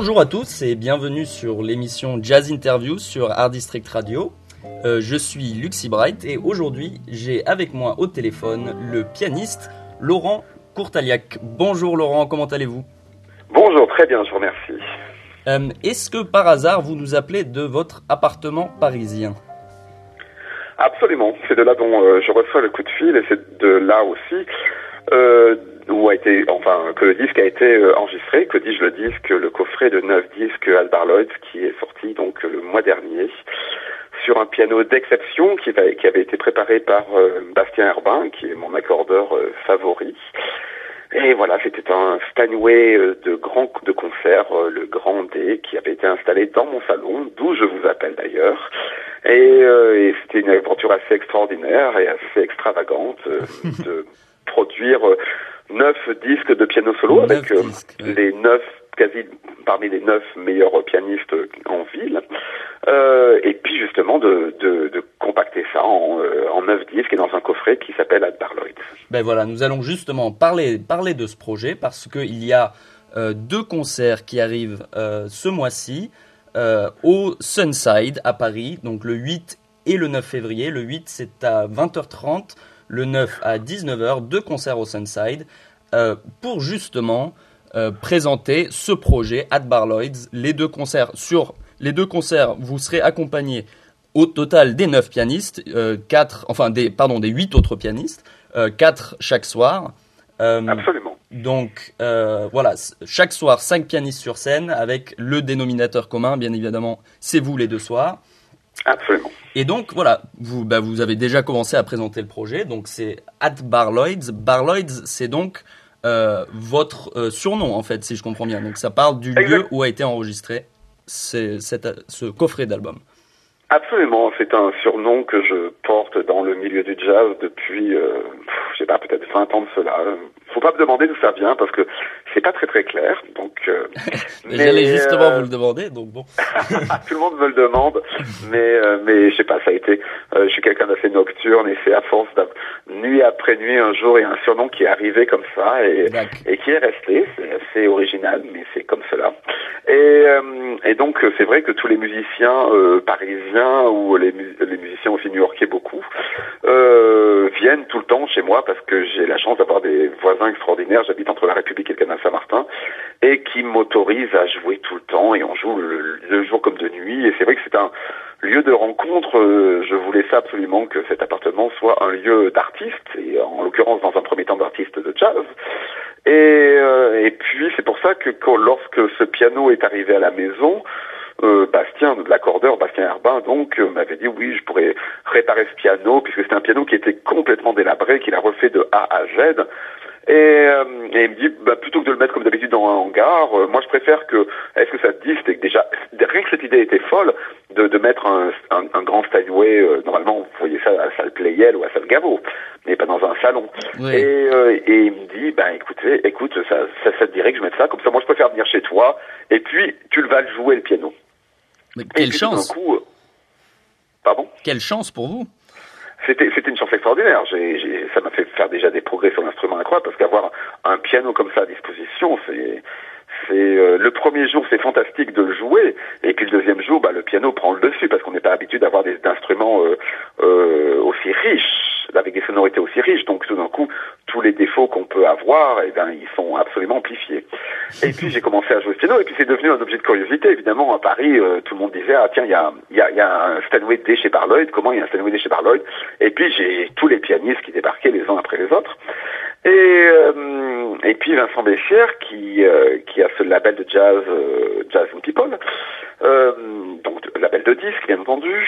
Bonjour à tous et bienvenue sur l'émission Jazz Interview sur Art District Radio. Euh, je suis Luxy Bright et aujourd'hui j'ai avec moi au téléphone le pianiste Laurent Courtaliac. Bonjour Laurent, comment allez-vous? Bonjour, très bien, je vous remercie. Euh, Est-ce que par hasard vous nous appelez de votre appartement parisien? Absolument, c'est de là dont euh, je reçois le coup de fil et c'est de là aussi où a été, enfin, que le disque a été euh, enregistré, que dis-je le disque, le coffret de 9 disques Albar Lloyd qui est sorti donc le mois dernier sur un piano d'exception qui, qui avait été préparé par euh, Bastien Herbin, qui est mon accordeur euh, favori. Et voilà, c'était un Steinway euh, de grand de concert, euh, le Grand D, qui avait été installé dans mon salon, d'où je vous appelle d'ailleurs. Et, euh, et c'était une aventure assez extraordinaire et assez extravagante euh, de produire euh, neuf disques de piano solo Neuf avec euh, disques, ouais. les neuf quasi parmi les neuf meilleurs pianistes en ville. Euh, et puis justement de, de, de compacter ça en, euh, en neuf disques et dans un coffret qui s'appelle Adbar Lloyd. Ben voilà, nous allons justement parler, parler de ce projet parce qu'il y a euh, deux concerts qui arrivent euh, ce mois-ci au Sunside à Paris, donc le 8 et le 9 février. Le 8 c'est à 20h30, le 9 à 19h, deux concerts au Sunside euh, pour justement euh, présenter ce projet at Bar Lloyd's. Les deux concerts sur les deux concerts, vous serez accompagnés au total des 9 pianistes, euh, quatre, enfin des, pardon, des 8 autres pianistes, euh, 4 chaque soir. Absolument. donc voilà, chaque soir 5 pianistes sur scène avec le dénominateur commun, bien évidemment, c'est vous les deux soirs. Absolument. Et donc voilà, vous, bah, vous avez déjà commencé à présenter le projet, donc c'est at Bar Lloyd's. Bar Lloyd's, c'est donc euh, votre euh, surnom en fait, si je comprends bien. Donc ça parle du lieu où a été enregistré cette- ce coffret d'album. Absolument, c'est un surnom que je porte dans le milieu du jazz depuis, euh, je sais pas, peut-être 20 ans de cela. Faut pas me demander d'où ça vient parce que c'est pas très très clair. Donc, euh, J'allais justement euh, vous le demander, donc bon. tout le monde me le demande, mais euh, mais je sais pas, ça a été. euh, je suis quelqu'un d'assez nocturne et c'est à force d'av- nuit après nuit, un jour, il y a un surnom qui est arrivé comme ça et qui est resté. C'est assez original, mais c'est comme cela. Et, euh, et donc c'est vrai que tous les musiciens euh, parisiens ou les, les musiciens aussi new-yorkais beaucoup euh, viennent tout le temps chez moi parce que j'ai la chance d'avoir des voisins extraordinaires. J'habite entre la République et le canal Saint-Martin et qui m'autorisent à jouer tout le temps et on joue le, jour comme de nuit. Et c'est vrai que c'est un lieu de rencontre. je voulais ça absolument que cet appartement soit un lieu d'artistes et en l'occurrence dans un premier temps d'artistes de jazz. Et, euh, et puis c'est pour ça que lorsque ce piano est arrivé à la maison, euh, Bastien, l'accordeur Bastien Herbin, donc euh, m'avait dit oui, je pourrais réparer ce piano puisque c'était un piano qui était complètement délabré, qu'il a refait de A à Z. Et, euh, et il me dit bah, plutôt que de le mettre comme d'habitude dans un hangar, euh, moi je préfère que est-ce que ça te dit c'était que déjà rien que cette idée était folle de, de mettre un, un, un grand Steinway euh, normalement vous voyez ça à la salle Playel ou à la salle Gaveau mais pas dans un salon Oui. et, euh, et il me dit, ben écoutez, écoute, ça, ça, ça te dirait que je mette ça, comme ça moi je préfère venir chez toi, et puis tu le vas le jouer le piano. Mais quelle puis, chance, coup, euh, pardon? Quelle chance pour vous. C'était c'était une chance extraordinaire. J'ai, ça m'a fait faire déjà des progrès sur l'instrument incroyable parce qu'avoir un piano comme ça à disposition, c'est c'est euh, le premier jour c'est fantastique de le jouer et puis le deuxième jour bah, le piano prend le dessus parce qu'on n'est pas habitué d'avoir des instruments euh, euh, aussi riches avec des sonorités aussi riches donc tout d'un coup tous les défauts qu'on peut avoir eh ben ils sont absolument amplifiés. Et puis j'ai commencé à jouer ce piano et puis c'est devenu un objet de curiosité. Évidemment à Paris euh, tout le monde disait ah tiens il y a y a, y a un Steinway D chez Barloyd comment il y a un Steinway D chez Barloyd et puis j'ai tous les pianistes qui débarquaient les uns après les autres. Et, euh, et puis Vincent Bessière, qui, euh, qui a ce label de jazz, euh, Jazz and People, Euh, donc label de disque, bien entendu.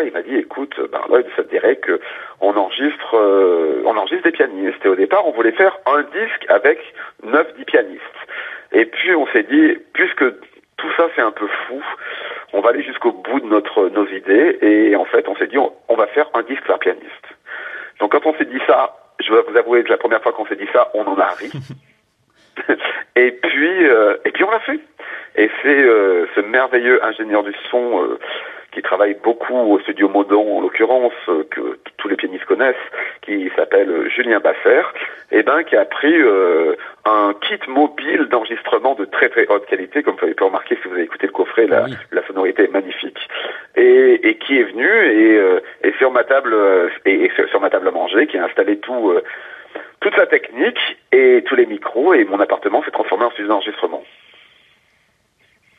Il ça, m'a dit, écoute, ben ça te dirait que on enregistre, euh, on enregistre des pianistes. Et au départ, on voulait faire un disque avec 9-10 pianistes. Et puis on s'est dit, puisque tout ça c'est un peu fou, on va aller jusqu'au bout de notre nos idées. Et en fait, on s'est dit, on, on va faire un disque par pianiste. Donc quand on s'est dit ça, je dois vous avouer que la première fois qu'on s'est dit ça, on en a ri. et puis, euh, et puis on l'a fait. Et c'est euh, ce merveilleux ingénieur du son euh, qui travaille beaucoup au studio Modon, en l'occurrence, euh, que tous les pianistes connaissent, qui s'appelle euh, Julien Basser, et ben qui a pris euh, un kit mobile d'enregistrement de très très haute qualité, comme vous avez pu remarquer si vous avez écouté le coffret, la, Oui. la sonorité est magnifique, et, et qui est venu et, euh, et sur ma table euh, et, et sur, sur ma table à manger, qui a installé tout. euh, toute sa technique et tous les micros et mon appartement s'est transformé en studio d'enregistrement.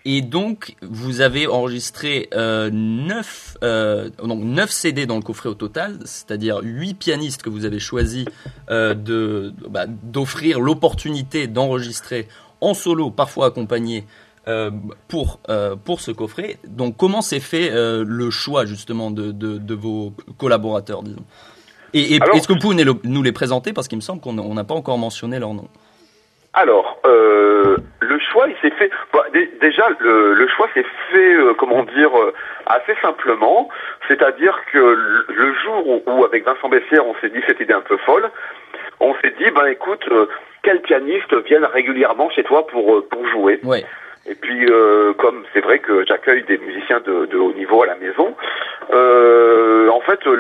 Et donc, vous avez enregistré euh, 9, euh, donc 9 CD dans le coffret au total, c'est-à-dire 8 pianistes que vous avez choisi euh, de, bah, d'offrir l'opportunité d'enregistrer en solo, parfois accompagné, euh, pour, euh, pour ce coffret. Donc, comment s'est fait euh, le choix justement de, de, de vos collaborateurs, disons? Et, et Alors- est-ce que vous pouvez nous les- présenter? Parce qu'il me semble qu'on on n'a pas encore mentionné leur nom. Alors, euh, choix, il s'est fait. bah, dé- déjà, le, le choix s'est fait, euh, comment dire, euh, assez simplement. C'est-à-dire que le, le jour où, où, avec Vincent Bessière, on s'est dit cette idée un peu folle, on s'est dit, ben écoute, euh, quels pianistes viennent régulièrement chez toi pour euh, pour jouer? Ouais. Et puis, euh, comme c'est vrai que j'accueille des musiciens de, de haut niveau à la maison, euh, en fait, le,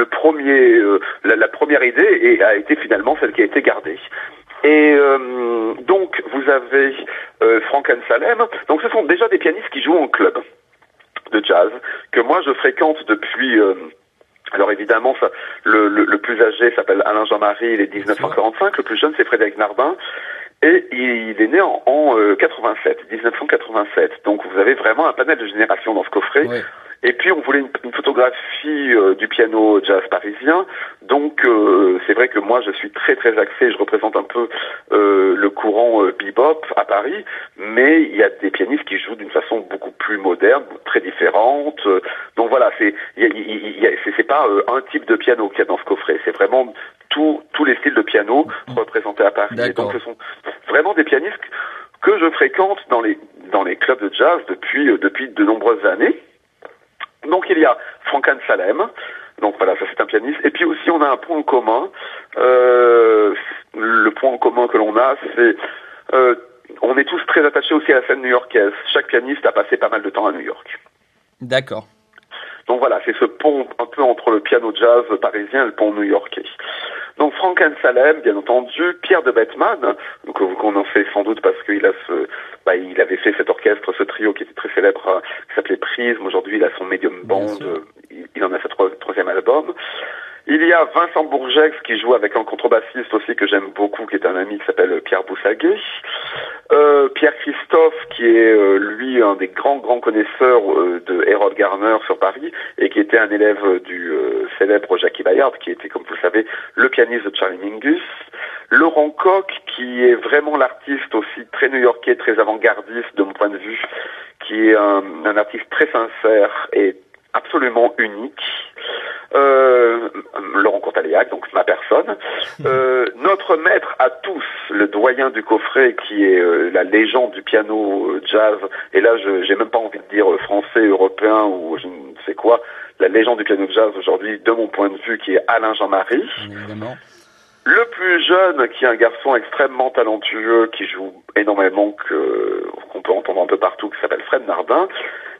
le premier, euh, la, la première idée a été finalement celle qui a été gardée. Et euh, donc, vous avez euh, Frank and Salem. Donc, ce sont déjà des pianistes qui jouent en club de jazz que moi je fréquente depuis. euh, alors évidemment, ça, le, le, le plus âgé s'appelle Alain Jean-Marie, il est 1945. Le plus jeune, c'est Frédéric Narbin. Et il est né en, en euh, 87, 1987. Donc vous avez vraiment un panel de générations dans ce coffret. Ouais. Et puis on voulait une, une photographie euh, du piano jazz parisien. Donc euh, c'est vrai que moi je suis très très axé, je représente un peu euh, le courant euh, bebop à Paris, mais il y a des pianistes qui jouent d'une façon beaucoup plus moderne, très différente. Donc voilà, c'est c'est pas euh, un type de piano qu'il y a dans ce coffret, c'est vraiment tout, tous les styles de piano représentés à Paris. Et donc ce sont vraiment des pianistes que je fréquente dans les dans les clubs de jazz depuis depuis de nombreuses années. Donc il y a Frankan Salem, donc voilà, ça c'est un pianiste. Et puis aussi on a un point en commun. Euh, le point en commun que l'on a, c'est euh, on est tous très attachés aussi à la scène new-yorkaise. Chaque pianiste a passé pas mal de temps à New York. D'accord. Donc voilà, c'est ce pont un peu entre le piano jazz parisien et le pont new-yorkais. Donc Frank and Salem, bien entendu, Pierre de Bettman, que vous connaissez sans doute parce qu'il a ce, bah, il avait fait cet orchestre, ce trio qui était très célèbre, euh, qui s'appelait Prism. Aujourd'hui, il a son Medium Band, euh, il, il en a sa troi- troisième album. Il y a Vincent Bourgex qui joue avec un contrebassiste aussi que j'aime beaucoup, qui est un ami qui s'appelle Pierre Boussaguet. Euh, Pierre Christophe qui est euh, lui un des grands grands connaisseurs euh, de Harold Garner sur Paris et qui était un élève du euh, célèbre Jackie Bayard qui était comme vous le savez le pianiste de Charlie Mingus. Laurent Koch qui est vraiment l'artiste aussi très new-yorkais, très avant-gardiste de mon point de vue, qui est un, un artiste très sincère et absolument unique. Euh, Laurent Courtaléac, donc ma personne. Euh, notre maître à tous, le doyen du coffret, qui est euh, la légende du piano euh, jazz, et là je j'ai même pas envie de dire français, européen ou je ne sais quoi, la légende du piano jazz aujourd'hui, de mon point de vue, qui est Alain Jean-Marie. Le plus jeune, qui est un garçon extrêmement talentueux, qui joue énormément, que qu'on peut entendre un peu partout, qui s'appelle Fred Nardin.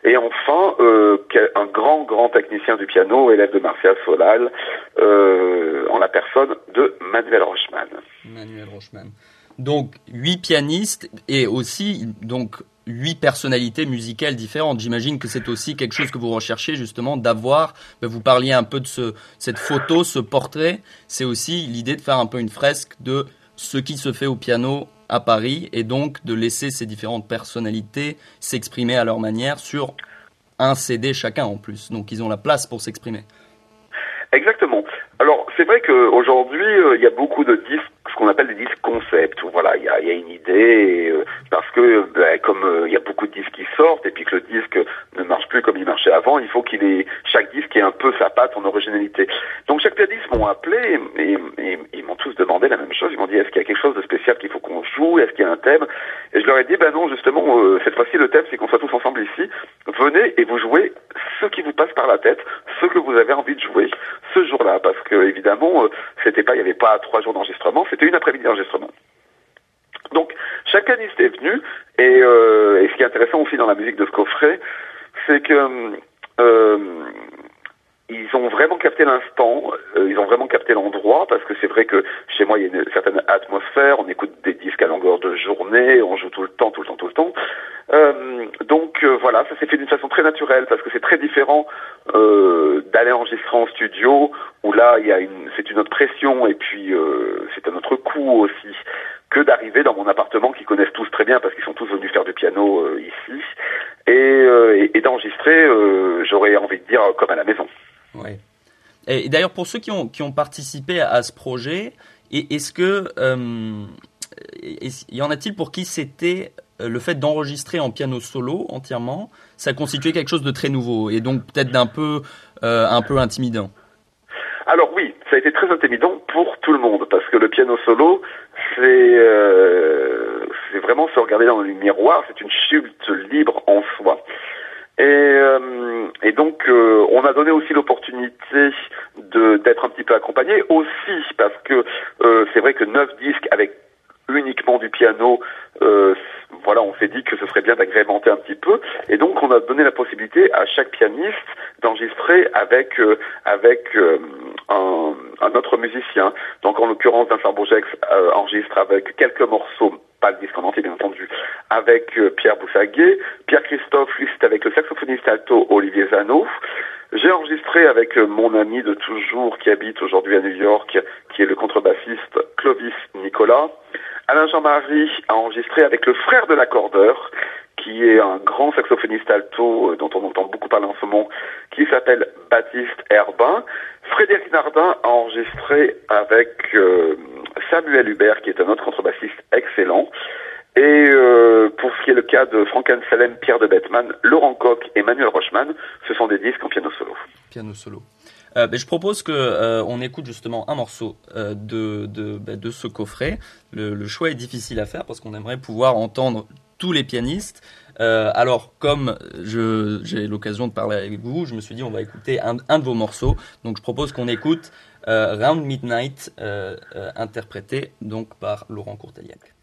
Et enfin, euh, un grand, grand technicien du piano, élève de Martial Solal, euh, en la personne de Manuel Rochman. Manuel Rochman. Donc, huit pianistes et aussi donc huit personnalités musicales différentes. J'imagine que c'est aussi quelque chose que vous recherchez justement d'avoir. ben, vous parliez un peu de ce, cette photo, ce portrait. C'est aussi l'idée de faire un peu une fresque de ce qui se fait au piano à Paris et donc de laisser ces différentes personnalités s'exprimer à leur manière sur un CD chacun en plus. Donc, ils ont la place pour s'exprimer. Exactement. Alors, c'est vrai qu'aujourd'hui, euh, il y a beaucoup de disques, ce qu'on appelle des disques concept, voilà, il y a, une idée, euh, parce que, bah, comme euh, il y a beaucoup de disques qui sortent et puis que le disque ne marche plus comme il marchait avant, il faut qu'il ait chaque disque ait un peu sa patte, son originalité. Donc chaque pianiste m'ont appelé et, et- ils m'ont tous demandé la même chose. Ils m'ont dit est-ce qu'il y a quelque chose de spécial qu'il faut qu'on joue, est-ce qu'il y a un thème Et je leur ai dit ben non justement euh, cette fois-ci le thème c'est qu'on soit tous ensemble ici. Venez et vous jouez ce qui vous passe par la tête, ce que vous avez envie de jouer ce jour-là, parce que évidemment euh, c'était pas il y avait pas trois jours d'enregistrement, c'était une après-midi d'enregistrement. Donc chaque pianiste est venu et, euh, et ce qui est intéressant aussi dans la musique de ce coffret, c'est que ils ont vraiment capté l'instant, ils ont vraiment capté l'endroit, parce que c'est vrai que chez moi il y a une certaine atmosphère, on écoute des disques à longueur de journée, on joue tout le temps, tout le temps, tout le temps. Euh, donc euh, voilà, ça s'est fait d'une façon très naturelle, parce que c'est très différent euh, d'aller enregistrer en studio, où là il y a une, c'est une autre pression et puis euh, c'est un autre coût aussi que d'arriver dans mon appartement qu'ils connaissent tous très bien parce qu'ils sont tous venus faire du piano euh, ici et, d'enregistrer, euh, j'aurais envie de dire comme à la maison. Ouais. Et d'ailleurs, pour ceux qui ont, qui ont participé à, ce projet, et- est-ce que euh, y en a-t-il pour qui c'était euh, le fait d'enregistrer en piano solo entièrement, ça constituait quelque chose de très nouveau et donc peut-être d'un peu euh, un peu intimidant? Alors oui, ça a été très intimidant pour tout le monde parce que le piano solo, c'est euh, c'est vraiment se regarder dans le miroir, c'est une chute libre en soi. Et, euh, et donc euh, on a donné aussi l'opportunité d'être un petit peu accompagné aussi parce que euh, c'est vrai que neuf disques avec uniquement du piano, euh, voilà, on s'est dit que ce serait bien d'agrémenter un petit peu, et donc on a donné la possibilité à chaque pianiste d'enregistrer avec euh, avec euh, un, autre musicien. Donc en l'occurrence, Vincent Bourgex enregistre avec quelques morceaux, pas le disque en entier bien entendu, avec Pierre Boussaguet. Pierre Christophe, lui, c'est avec le saxophoniste alto Olivier Zano. J'ai enregistré avec mon ami de toujours qui habite aujourd'hui à New York, qui est le contrebassiste Clovis Nicolas. Alain Jean-Marie a enregistré avec le frère de l'accordeur, qui est un grand saxophoniste alto euh, dont on entend beaucoup parler en ce moment, qui s'appelle Baptiste Herbin. Frédéric Nardin a enregistré avec euh, Samuel Hubert, qui est un autre contrebassiste excellent. Et euh, pour ce qui est le cas de Frank Anselm, Pierre de Bettman, Laurent Koch et Manuel Rochman, ce sont des disques en piano solo. Piano solo. Euh, ben, je propose que euh, on écoute justement un morceau euh, de ben, de ce coffret. Le, choix est difficile à faire parce qu'on aimerait pouvoir entendre tous les pianistes. Euh, alors, comme j'ai l'occasion de parler avec vous, je me suis dit on va écouter un, de vos morceaux. Donc, je propose qu'on écoute Round Midnight, interprété donc par Laurent Courteliac.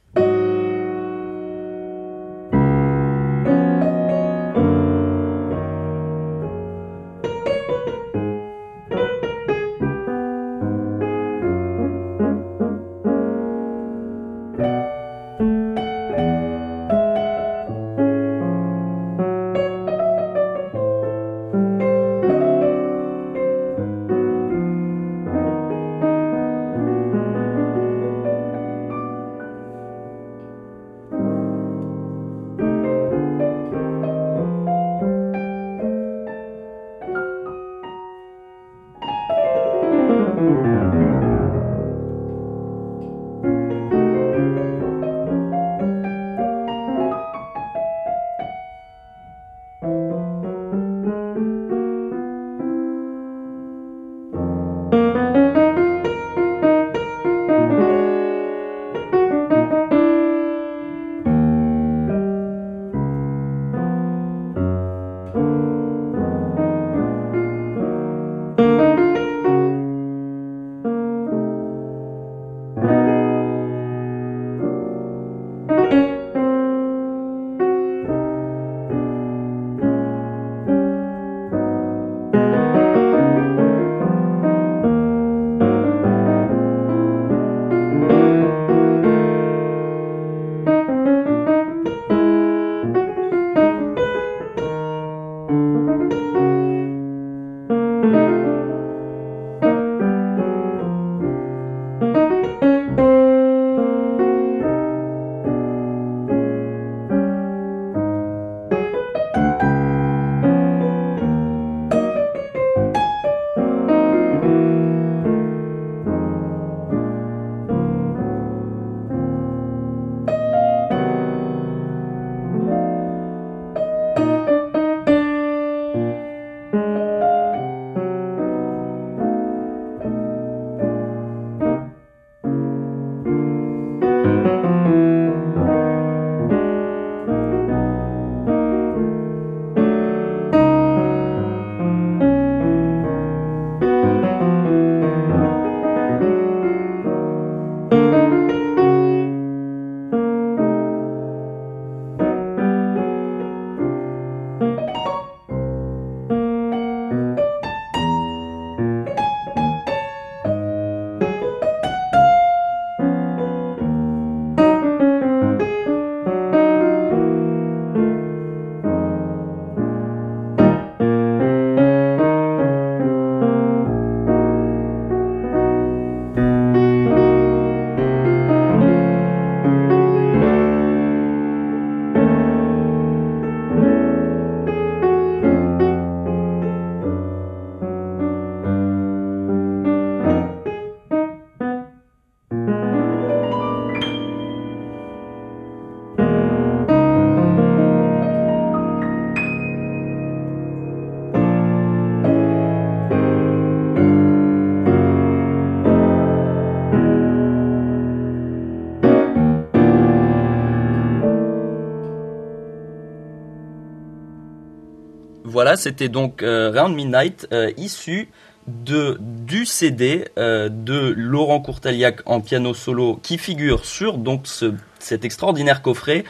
Voilà, c'était donc euh, Round Midnight, euh, issu du CD euh, de Laurent Courtaliac en piano solo, qui figure sur donc ce, cet extraordinaire coffret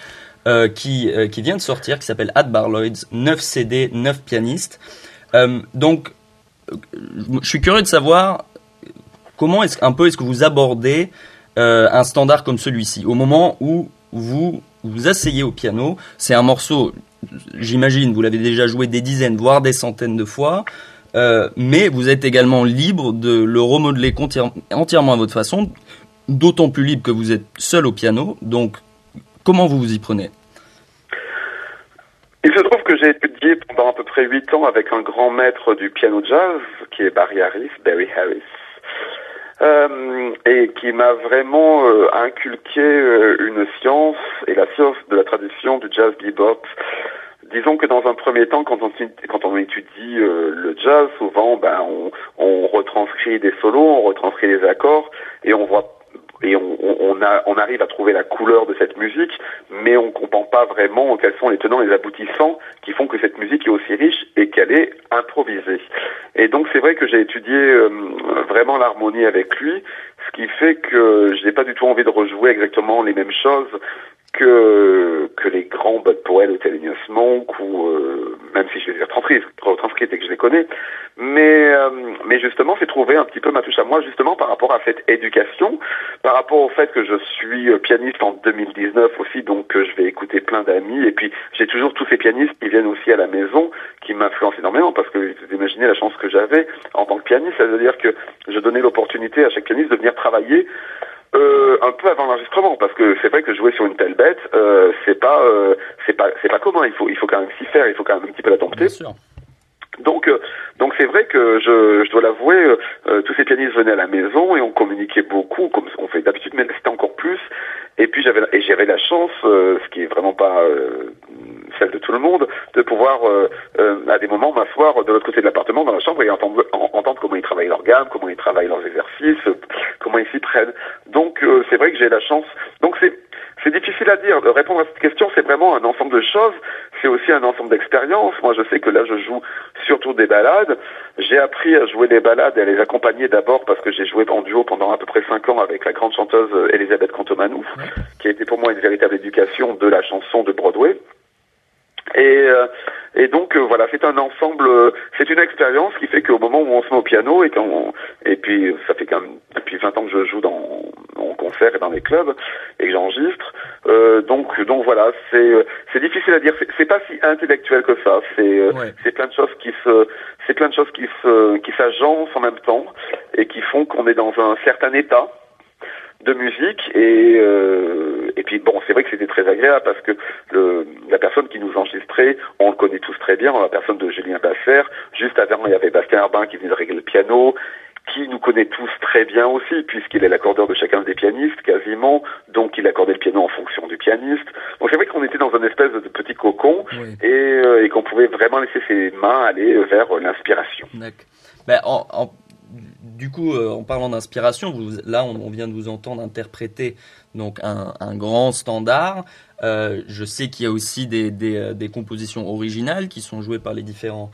qui, vient de sortir, qui s'appelle Ad Barloids, 9 CD, 9 pianistes. Donc, je suis curieux de savoir comment est-ce un peu est-ce que vous abordez un standard comme celui-ci? Au moment où vous vous asseyez au piano. C'est un morceau, j'imagine, vous l'avez déjà joué des dizaines, voire des centaines de fois. Euh, mais vous êtes également libre de le remodeler entièrement à votre façon, d'autant plus libre que vous êtes seul au piano. Donc, comment vous vous y prenez? Il se trouve que j'ai étudié pendant à peu près huit ans avec un grand maître du piano jazz, qui est Barry Harris, Barry Harris, euh, et qui m'a vraiment euh, inculqué euh, une science et la science de la tradition du jazz bebop. Disons que dans un premier temps, quand on, quand on étudie euh, le jazz, souvent, ben, on, on retranscrit des solos, on retranscrit des accords, et on voit et on, on, a, on arrive à trouver la couleur de cette musique, mais on comprend pas vraiment quels sont les tenants et les aboutissants qui font que cette musique est aussi riche et qu'elle est improvisée. Et donc c'est vrai que j'ai étudié euh, vraiment l'harmonie avec lui, ce qui fait que je n'ai pas du tout envie de rejouer exactement les mêmes choses que que les grands Bud Powell ou Thelonious Monk ou euh, même si je les ai retranscrits et que je les connais, mais euh, mais justement c'est trouver un petit peu ma touche à moi justement par rapport à cette éducation, par rapport au fait que je suis euh, pianiste en 2019 aussi, donc euh, je vais écouter plein d'amis et puis j'ai toujours tous ces pianistes qui viennent aussi à la maison qui m'influencent énormément parce que vous imaginez la chance que j'avais en tant que pianiste, ça veut dire que je donnais l'opportunité à chaque pianiste de venir travailler euh, un peu avant l'enregistrement parce que c'est vrai que jouer sur une telle bête euh, c'est pas euh, c'est pas c'est pas commun il faut il faut quand même s'y faire il faut quand même un petit peu la dompter Bien sûr. Donc euh, donc c'est vrai que je, je dois l'avouer euh, euh, tous ces pianistes venaient à la maison et on communiquait beaucoup comme on fait d'habitude mais c'était encore plus. Et puis j'avais et j'avais la chance euh, ce qui est vraiment pas euh, celle de tout le monde de pouvoir euh, à des moments m'asseoir de l'autre côté de l'appartement dans la chambre et entendre en- entendre comment ils travaillent leur gamme comment ils travaillent leurs exercices comment ils s'y prennent. Donc c'est vrai que j'ai la chance. Donc c'est c'est difficile à dire. De répondre à cette question, c'est vraiment un ensemble de choses. C'est aussi un ensemble d'expériences. Moi, je sais que là, je joue surtout des balades. J'ai appris à jouer des balades et à les accompagner d'abord parce que j'ai joué en duo pendant à peu près cinq ans avec la grande chanteuse euh, Elisabeth Cantomanou, qui a été pour moi une véritable éducation de la chanson de Broadway. Et, euh, et donc euh, voilà, c'est un ensemble, euh, c'est une expérience qui fait qu'au moment où on se met au piano et qu'on et puis ça fait quand même depuis 20 ans que je joue dans en concert et dans les clubs et que j'enregistre. Euh, donc donc voilà, c'est euh, c'est difficile à dire. C'est- pas si intellectuel que ça. C'est euh, Ouais. c'est plein de choses qui se c'est plein de choses qui se qui s'agencent en même temps et qui font qu'on est dans un certain état de musique et euh, et puis bon c'est vrai que c'était très agréable parce que le la personne qui nous enregistrait on le connaît tous très bien la personne de Julien Basser juste avant il y avait Bastien Arbin qui venait de régler le piano qui nous connaît tous très bien aussi puisqu'il est l'accordeur de chacun des pianistes quasiment donc il accordait le piano en fonction du pianiste donc c'est vrai qu'on était dans une espèce de petit cocon Oui. et, euh, et qu'on pouvait vraiment laisser ses mains aller vers euh, l'inspiration D'accord. Ben, en- en- du coup, euh, en parlant d'inspiration, là, on, vient de vous entendre interpréter donc un, grand standard. Euh, je sais qu'il y a aussi euh, des compositions originales qui sont jouées par les différents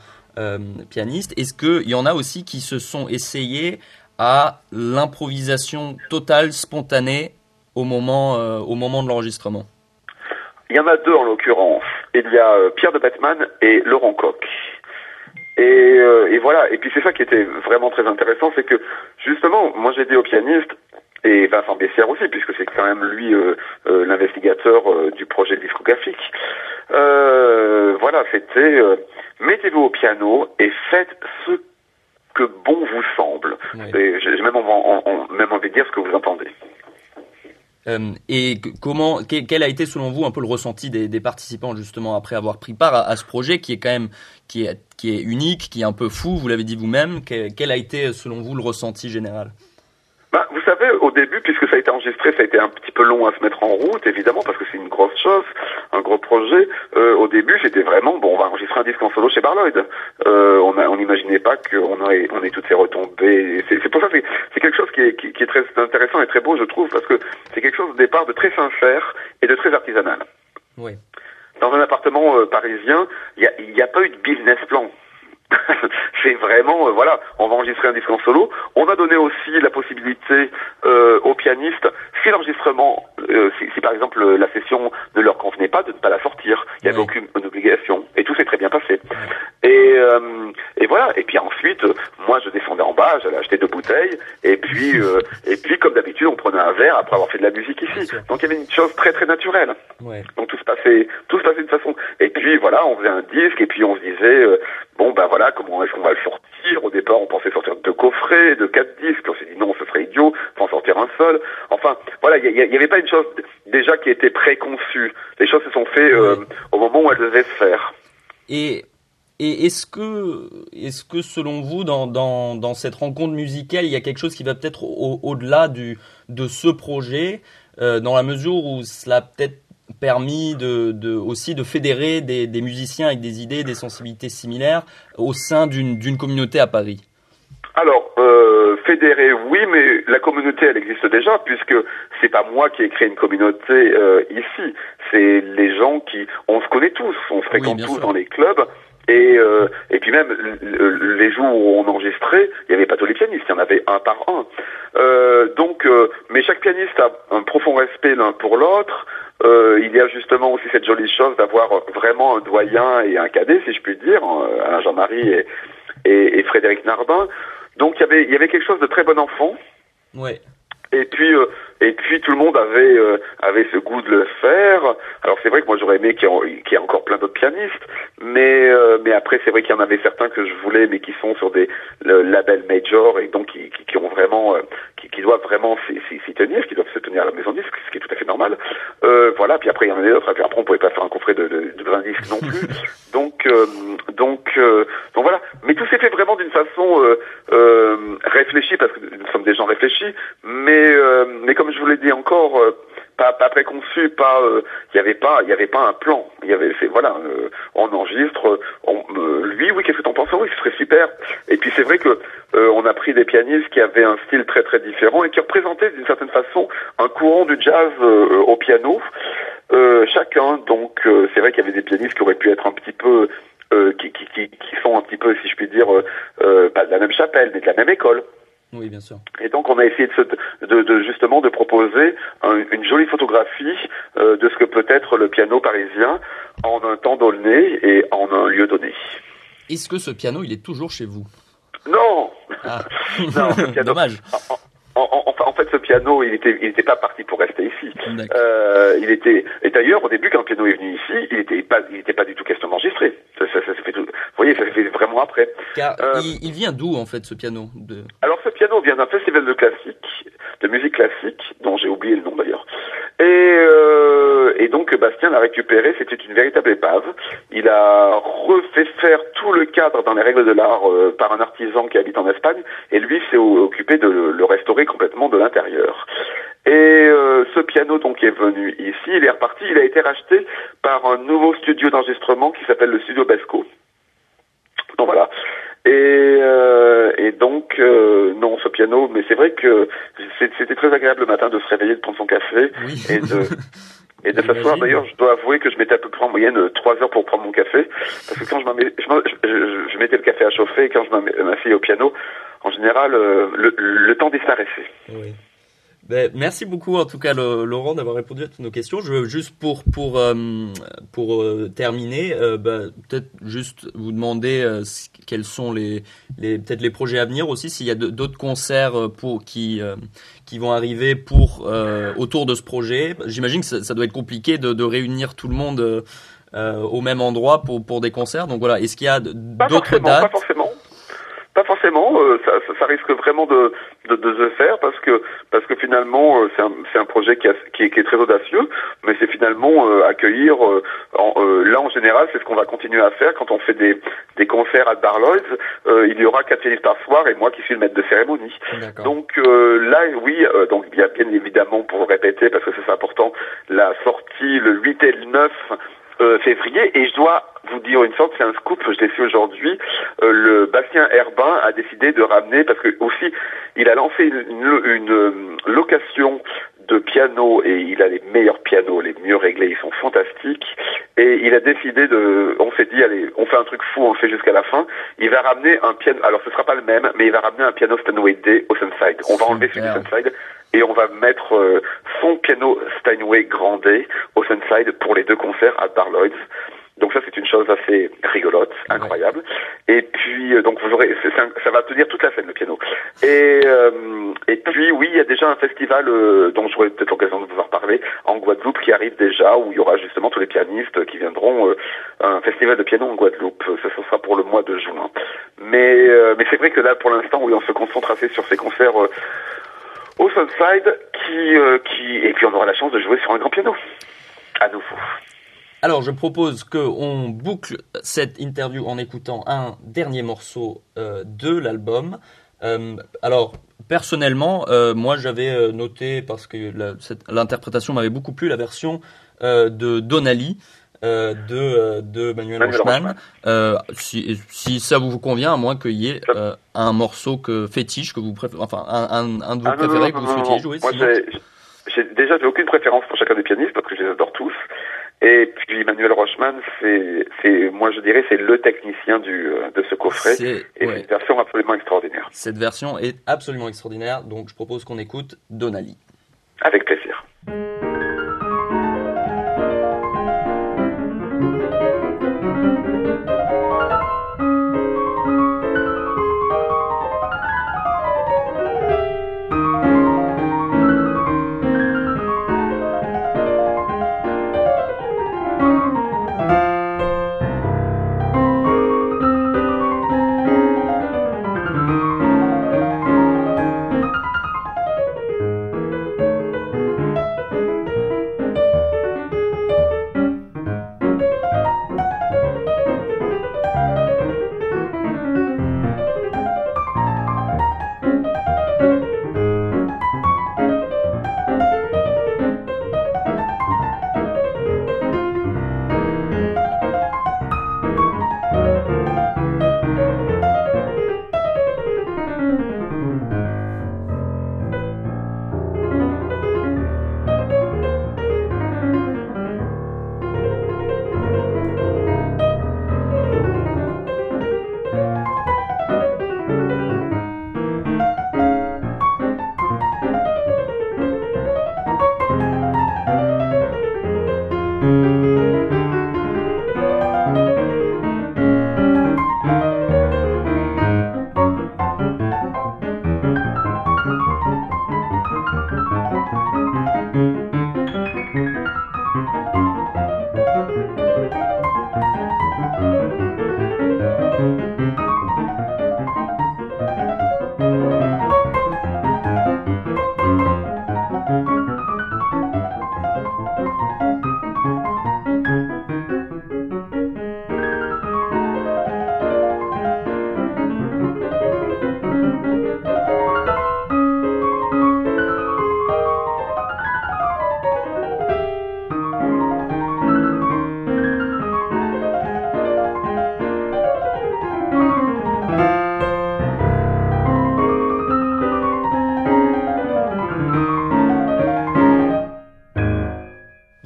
pianistes. Est-ce qu'il y en a aussi qui se sont essayés à l'improvisation totale, spontanée, au moment, au moment de l'enregistrement? Il y en a deux en l'occurrence. Il y a Pierre de Batman et Laurent Coq. Et, euh, et voilà. Et puis c'est ça qui était vraiment très intéressant, c'est que justement, moi j'ai dit au pianiste et Vincent Bessière aussi, puisque c'est quand même lui euh, euh, l'investigateur euh, du projet discographique. Euh, voilà, c'était euh, mettez-vous au piano et faites ce que bon vous semble. Oui. Et J'ai j'ai même, en- en- en- même envie de dire ce que vous entendez. Euh, et comment, que- quel a été selon vous un peu le ressenti des, participants justement après avoir pris part à, ce projet qui est quand même qui est, qui est unique, qui est un peu fou, vous l'avez dit vous-même. Que- quel a été selon vous le ressenti général? Bah, vous savez, au début, puisque ça a été enregistré, ça a été un petit peu long à se mettre en route, évidemment, parce que c'est une grosse chose, un gros projet. Euh, au début, c'était vraiment, bon, on va enregistrer un disque en solo chez Barloyd. Euh, on n'imaginait pas qu'on aurait, on ait toutes ces retombées. C'est pour ça que c'est- quelque chose qui est, qui, qui est très intéressant et très beau, je trouve, parce que c'est quelque chose au départ de très sincère et de très artisanal. Oui. dans un appartement euh, parisien, il n'y a, il y a pas eu de business plan. c'est vraiment, euh, voilà, on va enregistrer un disque en solo. On a donné aussi la possibilité euh, aux pianistes, si l'enregistrement, euh, si, si par exemple la session ne leur convenait pas, de ne pas la sortir. Il n'y avait Oui. aucune obligation. Et tout s'est très bien passé. Et, euh, et voilà. Et puis ensuite, euh, moi, je descendais en bas, j'allais acheter deux bouteilles. Et puis, euh, et puis, comme d'habitude, on prenait un verre après avoir fait de la musique ici. Donc il y avait une chose très très naturelle. Ouais. Donc tout se passait, tout se passait de façon. Et puis voilà, on faisait un disque et puis on se disait, euh, bon ben voilà, comment est-ce qu'on va le sortir? Au départ, on pensait sortir deux coffrets, de quatre disques. On s'est dit non, ce serait idiot, faut en sortir un seul. Enfin, voilà, il n'y avait pas une chose déjà qui était préconçue. Les choses se sont faites euh, au moment où elles devaient se faire. Et, et est-ce que, est-ce que selon vous, dans, dans, dans cette rencontre musicale, il y a quelque chose qui va peut-être au- au-delà du, de ce projet, euh, dans la mesure où cela peut-être permis de, de, aussi de fédérer des, des musiciens avec des idées, des sensibilités similaires au sein d'une communauté à Paris Alors, euh, fédéré, oui, mais la communauté, elle existe déjà, puisque c'est pas moi qui ai créé une communauté euh, ici. C'est les gens qui, on se connaît tous, on se fréquente tous sûr. dans les clubs. Et, euh, et puis même les jours où on enregistrait, il n'y avait pas tous les pianistes, il y en avait un par un. Euh, donc, euh, mais chaque pianiste a un profond respect l'un pour l'autre. Euh, il y a justement aussi cette jolie chose d'avoir vraiment un doyen et un cadet, si je puis dire, euh, Alain Jean-Marie et, et, et Frédéric Narbin. Donc il y avait il y avait quelque chose de très bon enfant. Ouais. Et puis euh, et puis tout le monde avait euh, avait ce goût de le faire. Alors c'est vrai que moi j'aurais aimé qu'il y, ait- qu'il y ait encore plein d'autres pianistes, mais euh, mais après c'est vrai qu'il y en avait certains que je voulais, mais qui sont sur des le, labels major et donc qui, qui, qui ont vraiment euh, qui, qui doivent vraiment s'y tenir, qui doivent se tenir à la maison disque, ce qui est tout à fait normal. Euh, voilà. Puis après il y en a d'autres. Puis après on pouvait pas faire un coffret de, de, de 20 disques non plus. donc euh, donc euh, donc voilà. Mais tout s'est fait vraiment d'une façon réfléchie parce que nous sommes des gens réfléchis, mais euh, mais comme je vous l'ai dit encore, euh, pas préconçu, pas euh, il y avait pas il avait pas un plan. Il y avait c'est voilà, euh, on enregistre. Euh, lui oui qu'est-ce que t'en penses? Oui ce serait super. Et puis c'est vrai que euh, on a pris des pianistes qui avaient un style très très différent et qui représentaient d'une certaine façon un courant du jazz euh, au piano. Euh, chacun donc euh, c'est vrai qu'il y avait des pianistes qui auraient pu être un petit peu euh, qui, qui, sont un petit peu, si je puis dire, euh, euh, pas de la même chapelle, mais de la même école. Oui, bien sûr. Et donc on a essayé de, se, de, de justement de proposer un- une jolie photographie euh, de ce que peut être le piano parisien en un temps donné et en un lieu donné. Est-ce que ce piano, il est toujours chez vous? Non, Ah, Non, piano- dommage. en, en- enfin, en fait ce piano il était il était pas parti pour rester ici. Euh, il était et d'ailleurs au début quand le piano est venu ici il était pas il était pas du tout question d'enregistrer. Ça, ça, ça s'est fait tout. Vous voyez ça fait vraiment après. Car Euh, il, il vient d'où en fait ce piano de... Alors ce piano vient d'un festival de classique, de musique classique, dont j'ai oublié le nom d'ailleurs. Et, euh, et donc Bastien l'a récupéré, c'était une véritable épave. Il a refait faire tout le cadre dans les règles de l'art euh, par un artisan qui habite en Espagne, et lui s'est occupé de le, le restaurer complètement de l'intérieur. Et euh, ce piano donc est venu ici, il est reparti, il a été racheté par un nouveau studio d'enregistrement qui s'appelle le Studio Besco. Donc voilà. Et, euh, et donc, euh, non, ce piano, mais c'est vrai que c'était très agréable le matin de se réveiller, de prendre son café Oui. et de, et de s'asseoir. D'ailleurs, je dois avouer que je mettais à peu près en moyenne euh, trois heures pour prendre mon café, parce que quand je, je, je, je- mettais le café à chauffer, et quand je m'asseyais au piano, en général, euh, le, le temps disparaissait. Oui. Ben, merci beaucoup en tout cas Laurent d'avoir répondu à toutes nos questions. Je veux juste pour pour euh, pour euh, terminer, euh, ben, peut-être juste vous demander euh, quels sont les les peut-être les projets à venir aussi s'il y a d'autres concerts pour qui euh, qui vont arriver pour euh, autour de ce projet. J'imagine que ça, ça doit être compliqué de, de réunir tout le monde au même endroit pour pour des concerts. Donc voilà, est-ce qu'il y a d'autres forcément, pas dates? forcément. Pas forcément, euh, ça, ça, ça risque vraiment de, de, de se faire parce que parce que finalement euh, c'est un, c'est un projet qui, a- qui, est, qui est très audacieux, mais c'est finalement euh, accueillir. euh, en, euh, là en général, c'est ce qu'on va continuer à faire quand on fait des, des concerts à Barlois. Euh, il y aura quatre pianistes par soir et moi qui suis le maître de cérémonie. D'accord. Donc euh, là, oui, euh, donc bien, bien évidemment pour répéter parce que c'est important, la sortie le 8 et le 9 euh, février et je dois vous dire une sorte, c'est un scoop, je l'ai su aujourd'hui, euh, le Bastien Herbin a décidé de ramener, parce que aussi, il a lancé une, une- une, euh, location de piano et il a les meilleurs pianos, les mieux réglés, ils sont fantastiques. Et il a décidé de, on s'est dit, allez, on fait un truc fou, on le fait jusqu'à la fin. Il va ramener un piano, alors ce sera pas le même, mais il va ramener un piano Steinway D au Sunside. On va enlever celui du. Sunside et on va mettre euh, son piano Steinway Grand D au Sunside pour les deux concerts à Bar Lloyd's. Donc ça c'est une chose assez rigolote, incroyable. Et puis euh, donc vous aurez, ça va tenir toute la scène le piano. Et euh, et puis oui, il y a déjà un festival euh, dont j'aurai peut-être l'occasion de vous en parler en Guadeloupe qui arrive déjà où il y aura justement tous les pianistes qui viendront. euh, un festival de piano en Guadeloupe. Ça, ce sera pour le mois de juin. Mais euh, mais c'est vrai que là pour l'instant oui on se concentre assez sur ces concerts. euh, au Sunside, qui, euh, qui, et puis on aura la chance de jouer sur un grand piano. À nouveau. Alors, je propose qu'on boucle cette interview en écoutant un dernier morceau euh, de l'album. Euh, alors, personnellement, euh, moi j'avais euh, noté, parce que l'interprétation m'avait beaucoup plu, la version euh, de Donnelly. euh, de, euh, de Manuel, Manuel Rochman. Rochman. Euh, si, si ça vous convient, à moins qu'il y ait euh, un morceau que fétiche que vous préférez, enfin un, un, un de vos Ah, non, préférés non, que vous souhaitiez non. jouer. Moi, j'ai- j'ai déjà j'ai aucune préférence pour chacun des pianistes parce que je les adore tous. Et puis Manuel Rochman, c'est, moi je dirais, c'est le technicien du, euh, de ce coffret. C'est- Et ouais. une version absolument extraordinaire. Cette version est absolument extraordinaire, donc je propose qu'on écoute Donnelly. Avec plaisir.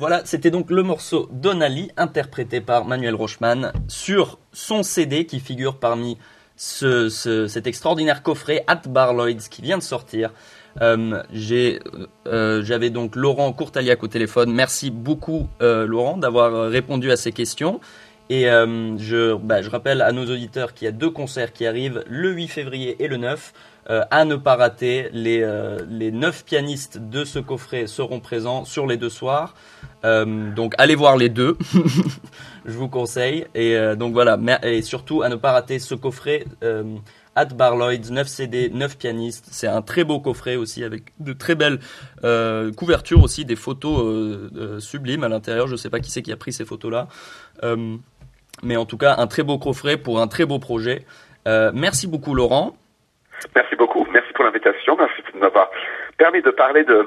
Voilà, c'était donc le morceau Donnelly, interprété par Manuel Rochman, sur son CD qui figure parmi ce, ce- cet extraordinaire coffret At Bar Lloyd's qui vient de sortir. Euh, j'ai, euh, J'avais donc Laurent Courtaliac au téléphone. Merci beaucoup, euh, Laurent, d'avoir euh, répondu à ces questions. Et euh, bah, je rappelle à nos auditeurs qu'il y a deux concerts qui arrivent, le 8 février et le 9. Euh, à ne pas rater, les, euh, les 9 pianistes de ce coffret seront présents sur les deux soirs. Euh, donc allez voir les deux, je vous conseille. Et euh, donc voilà, et surtout à ne pas rater ce coffret euh, At Bar Lloyd's, 9 CD, 9 pianistes. C'est un très beau coffret aussi avec de très belles euh, couvertures aussi, des photos euh, euh, sublimes à l'intérieur. Je sais pas qui c'est qui a pris ces photos-là. Euh, mais en tout cas, un très beau coffret pour un très beau projet. Euh, merci beaucoup Laurent. Merci beaucoup, merci pour l'invitation, merci de m'avoir permis de parler de,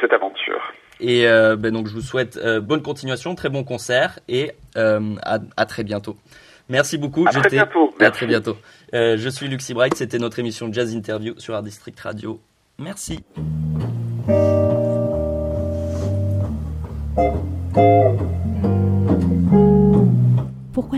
cette aventure. Et euh, ben donc je vous souhaite euh, bonne continuation, très bon concert et euh, à, très bientôt. Merci beaucoup. À très bientôt. À très bientôt. je suis Luxi Bright, c'était notre émission Jazz Interview sur Art District Radio. Merci.